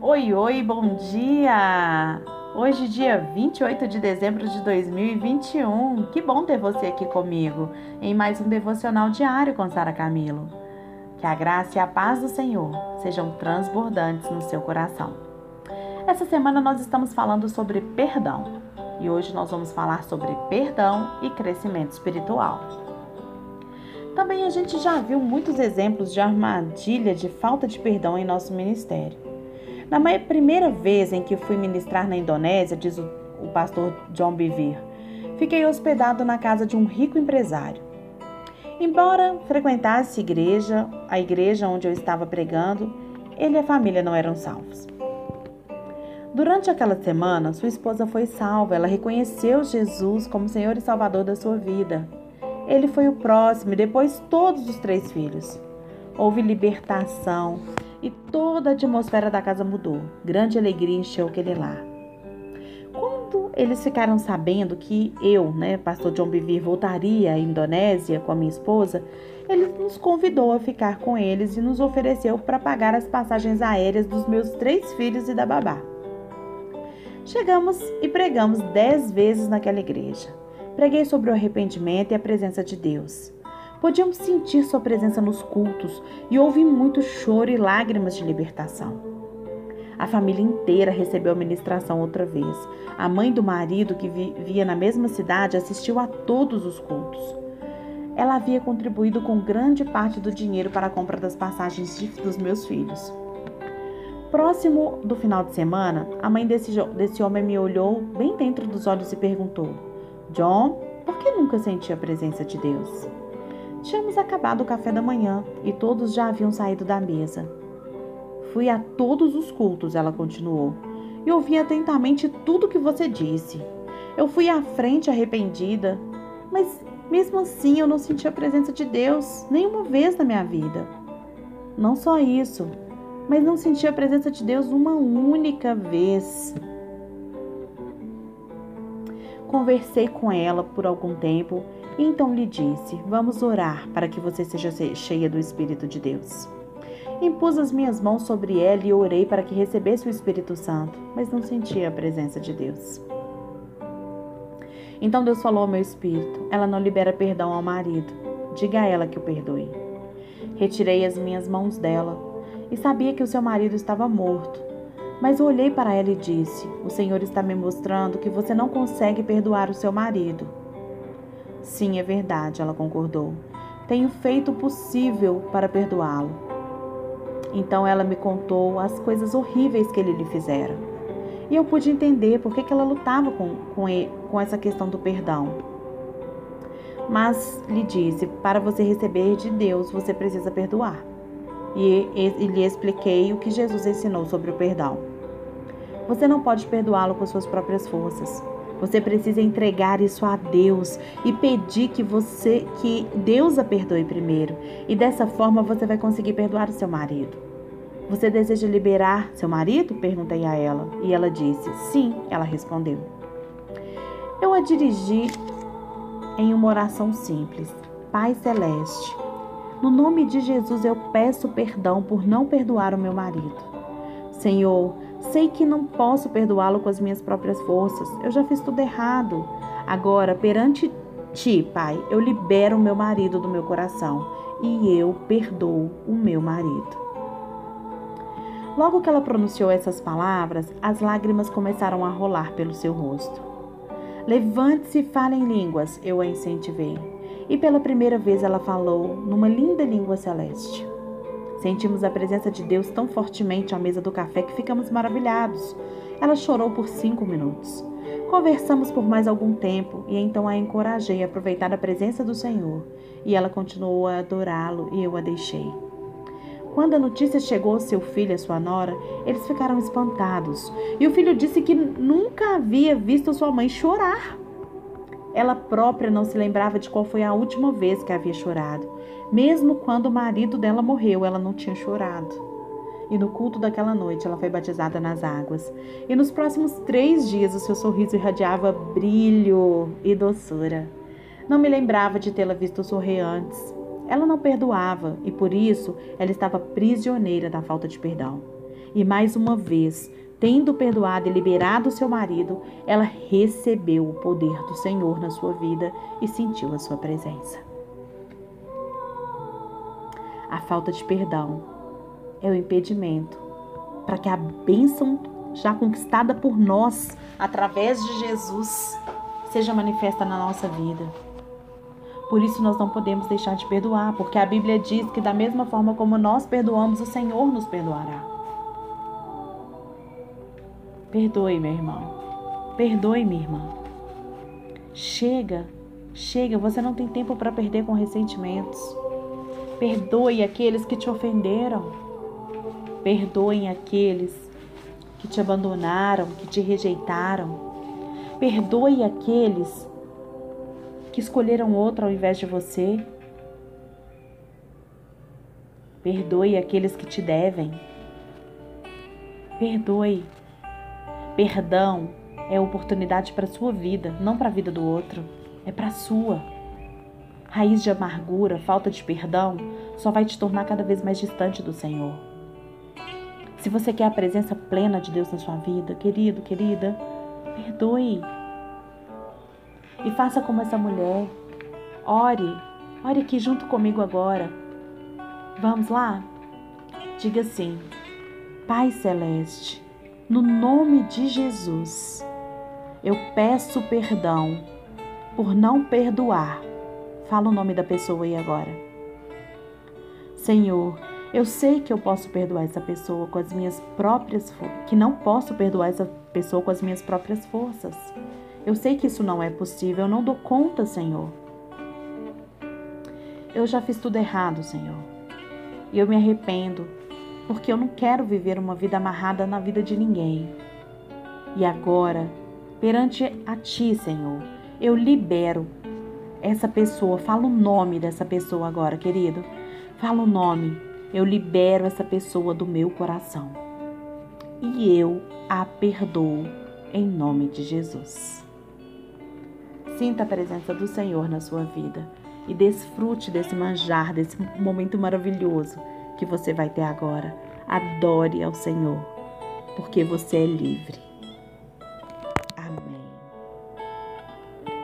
Oi, oi, bom dia! Hoje, dia 28 de dezembro de 2021. Que bom ter você aqui comigo em mais um devocional diário com Sara Camilo. Que a graça e a paz do Senhor sejam transbordantes no seu coração. Essa semana nós estamos falando sobre perdão e hoje nós vamos falar sobre perdão e crescimento espiritual. Também a gente já viu muitos exemplos de armadilha de falta de perdão em nosso ministério. Na primeira vez em que fui ministrar na Indonésia, diz o, o pastor John Bevere, fiquei hospedado na casa de um rico empresário. Embora frequentasse igreja, a igreja onde eu estava pregando, ele e a família não eram salvos. Durante aquela semana, sua esposa foi salva. Ela reconheceu Jesus como Senhor e Salvador da sua vida. Ele foi o próximo e depois todos os três filhos. Houve libertação, e toda a atmosfera da casa mudou. Grande alegria encheu aquele lar. Quando eles ficaram sabendo que eu, né, pastor John Bivir, voltaria à Indonésia com a minha esposa, ele nos convidou a ficar com eles e nos ofereceu para pagar as passagens aéreas dos meus três filhos e da babá. Chegamos e pregamos dez vezes naquela igreja. Preguei sobre o arrependimento e a presença de Deus. Podíamos sentir sua presença nos cultos e houve muito choro e lágrimas de libertação. A família inteira recebeu a ministração outra vez. A mãe do marido, que vivia na mesma cidade, assistiu a todos os cultos. Ela havia contribuído com grande parte do dinheiro para a compra das passagens dos meus filhos. Próximo do final de semana, a mãe desse, desse homem me olhou bem dentro dos olhos e perguntou: John, por que nunca senti a presença de Deus? Tínhamos acabado o café da manhã e todos já haviam saído da mesa. Fui a todos os cultos, ela continuou, e ouvi atentamente tudo que você disse. Eu fui à frente arrependida, mas mesmo assim eu não senti a presença de Deus nenhuma vez na minha vida. Não só isso, mas não senti a presença de Deus uma única vez. Conversei com ela por algum tempo então lhe disse: Vamos orar para que você seja cheia do Espírito de Deus. Impus as minhas mãos sobre ela e orei para que recebesse o Espírito Santo, mas não sentia a presença de Deus. Então Deus falou ao meu espírito: Ela não libera perdão ao marido. Diga a ela que o perdoe. Retirei as minhas mãos dela e sabia que o seu marido estava morto. Mas olhei para ela e disse: O Senhor está me mostrando que você não consegue perdoar o seu marido. Sim, é verdade, ela concordou. Tenho feito o possível para perdoá-lo. Então ela me contou as coisas horríveis que ele lhe fizera. E eu pude entender por que, ela lutava com, com, ele, com essa questão do perdão. Mas lhe disse: para você receber de Deus, você precisa perdoar. E, e, e lhe expliquei o que Jesus ensinou sobre o perdão. Você não pode perdoá-lo com suas próprias forças. Você precisa entregar isso a Deus e pedir que você que Deus a perdoe primeiro. E dessa forma você vai conseguir perdoar o seu marido. Você deseja liberar seu marido? perguntei a ela. E ela disse: Sim, ela respondeu. Eu a dirigi em uma oração simples. Pai celeste, no nome de Jesus eu peço perdão por não perdoar o meu marido. Senhor, Sei que não posso perdoá-lo com as minhas próprias forças. Eu já fiz tudo errado. Agora, perante ti, Pai, eu libero o meu marido do meu coração e eu perdoo o meu marido. Logo que ela pronunciou essas palavras, as lágrimas começaram a rolar pelo seu rosto. Levante-se e fale em línguas, eu a incentivei. E pela primeira vez ela falou numa linda língua celeste. Sentimos a presença de Deus tão fortemente à mesa do café que ficamos maravilhados. Ela chorou por cinco minutos. Conversamos por mais algum tempo e então a encorajei a aproveitar a presença do Senhor. E ela continuou a adorá-lo e eu a deixei. Quando a notícia chegou ao seu filho e à sua nora, eles ficaram espantados. E o filho disse que nunca havia visto sua mãe chorar. Ela própria não se lembrava de qual foi a última vez que havia chorado. Mesmo quando o marido dela morreu, ela não tinha chorado. E no culto daquela noite, ela foi batizada nas águas. E nos próximos três dias, o seu sorriso irradiava brilho e doçura. Não me lembrava de tê-la visto sorrir antes. Ela não perdoava e por isso ela estava prisioneira da falta de perdão. E mais uma vez, tendo perdoado e liberado seu marido, ela recebeu o poder do Senhor na sua vida e sentiu a sua presença. A falta de perdão é o impedimento para que a bênção já conquistada por nós através de Jesus seja manifesta na nossa vida. Por isso nós não podemos deixar de perdoar, porque a Bíblia diz que da mesma forma como nós perdoamos, o Senhor nos perdoará. Perdoe, meu irmão. Perdoe, minha irmã. Chega, chega, você não tem tempo para perder com ressentimentos. Perdoe aqueles que te ofenderam. Perdoem aqueles que te abandonaram, que te rejeitaram. Perdoe aqueles que escolheram outro ao invés de você. Perdoe aqueles que te devem. Perdoe Perdão é oportunidade para a sua vida, não para a vida do outro, é para a sua. Raiz de amargura, falta de perdão, só vai te tornar cada vez mais distante do Senhor. Se você quer a presença plena de Deus na sua vida, querido, querida, perdoe. E faça como essa mulher. Ore, ore aqui junto comigo agora. Vamos lá? Diga assim: Pai Celeste, no nome de Jesus, eu peço perdão por não perdoar. Fala o nome da pessoa aí agora. Senhor, eu sei que eu posso perdoar essa pessoa com as minhas próprias que não posso perdoar essa pessoa com as minhas próprias forças. Eu sei que isso não é possível, eu não dou conta, Senhor. Eu já fiz tudo errado, Senhor. E eu me arrependo porque eu não quero viver uma vida amarrada na vida de ninguém. E agora, perante a Ti, Senhor, eu libero essa pessoa. Fala o nome dessa pessoa agora, querido. Fala o nome. Eu libero essa pessoa do meu coração. E eu a perdoo em nome de Jesus. Sinta a presença do Senhor na sua vida e desfrute desse manjar, desse momento maravilhoso que você vai ter agora. Adore ao Senhor, porque você é livre.